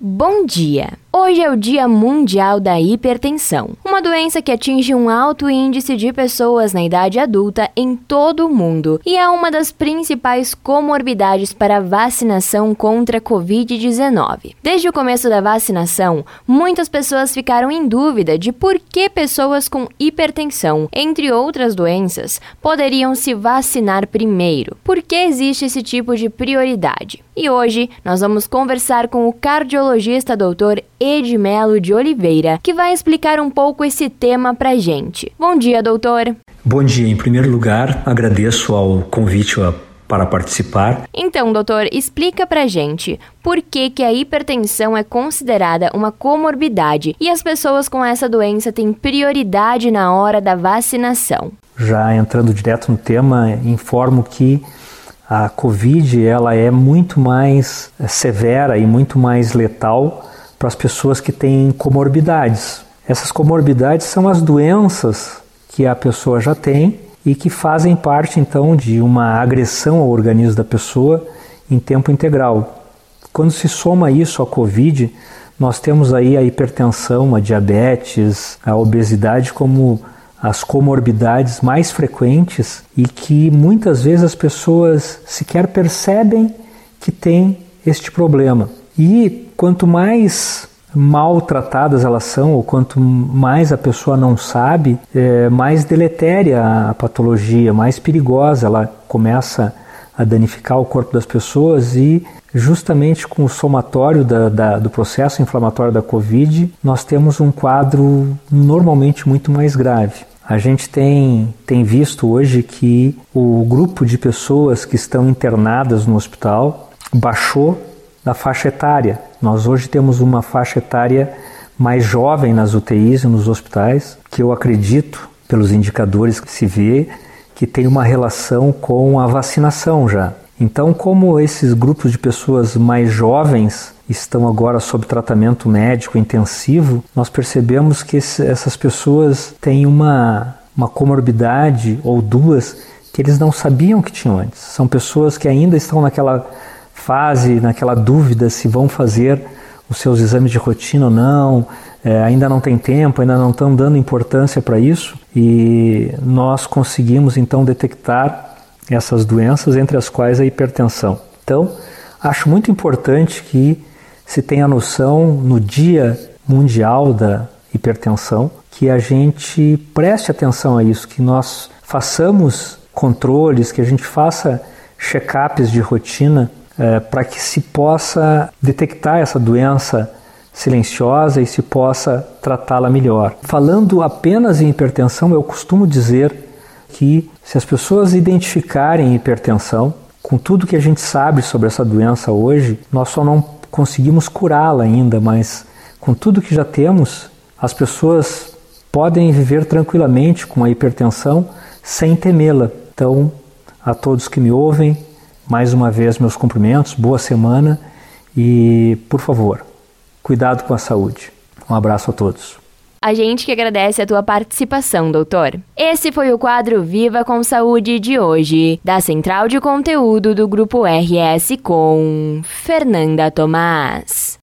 Bom dia! Hoje é o Dia Mundial da Hipertensão, uma doença que atinge um alto índice de pessoas na idade adulta em todo o mundo e é uma das principais comorbidades para a vacinação contra a Covid-19. Desde o começo da vacinação, muitas pessoas ficaram em dúvida de por que pessoas com hipertensão, entre outras doenças, poderiam se vacinar primeiro. Por que existe esse tipo de prioridade? E hoje nós vamos conversar com o cardiologista Dr. Edmelo de Oliveira, que vai explicar um pouco esse tema pra gente. Bom dia, doutor. Bom dia. Em primeiro lugar, agradeço ao convite para participar. Então, doutor, explica pra gente por que, que a hipertensão é considerada uma comorbidade e as pessoas com essa doença têm prioridade na hora da vacinação. Já entrando direto no tema, informo que a Covid ela é muito mais severa e muito mais letal para as pessoas que têm comorbidades. Essas comorbidades são as doenças que a pessoa já tem e que fazem parte então de uma agressão ao organismo da pessoa em tempo integral. Quando se soma isso à Covid, nós temos aí a hipertensão, a diabetes, a obesidade como as comorbidades mais frequentes e que muitas vezes as pessoas sequer percebem que têm este problema. E quanto mais maltratadas elas são, ou quanto mais a pessoa não sabe, é, mais deletéria a patologia, mais perigosa ela começa a danificar o corpo das pessoas e justamente com o somatório da, da, do processo inflamatório da Covid, nós temos um quadro normalmente muito mais grave. A gente tem, tem visto hoje que o grupo de pessoas que estão internadas no hospital baixou da faixa etária. Nós hoje temos uma faixa etária mais jovem nas UTIs e nos hospitais, que eu acredito, pelos indicadores que se vê, que tem uma relação com a vacinação já. Então, como esses grupos de pessoas mais jovens estão agora sob tratamento médico intensivo, nós percebemos que essas pessoas têm uma, uma comorbidade ou duas que eles não sabiam que tinham antes. São pessoas que ainda estão naquela fase, naquela dúvida se vão fazer os seus exames de rotina ou não, é, ainda não tem tempo, ainda não estão dando importância para isso e nós conseguimos então detectar essas doenças, entre as quais a hipertensão. Então, acho muito importante que se tenha noção no Dia Mundial da Hipertensão que a gente preste atenção a isso, que nós façamos controles, que a gente faça check-ups de rotina é, para que se possa detectar essa doença silenciosa e se possa tratá-la melhor. Falando apenas em hipertensão, eu costumo dizer que se as pessoas identificarem hipertensão, com tudo que a gente sabe sobre essa doença hoje, nós só não conseguimos curá-la ainda, mas com tudo que já temos, as pessoas podem viver tranquilamente com a hipertensão sem temê-la. Então, a todos que me ouvem, mais uma vez, meus cumprimentos, boa semana e, por favor, cuidado com a saúde. Um abraço a todos. A gente que agradece a tua participação, doutor. Esse foi o quadro Viva com Saúde de hoje, da Central de Conteúdo do Grupo RS com Fernanda Tomás.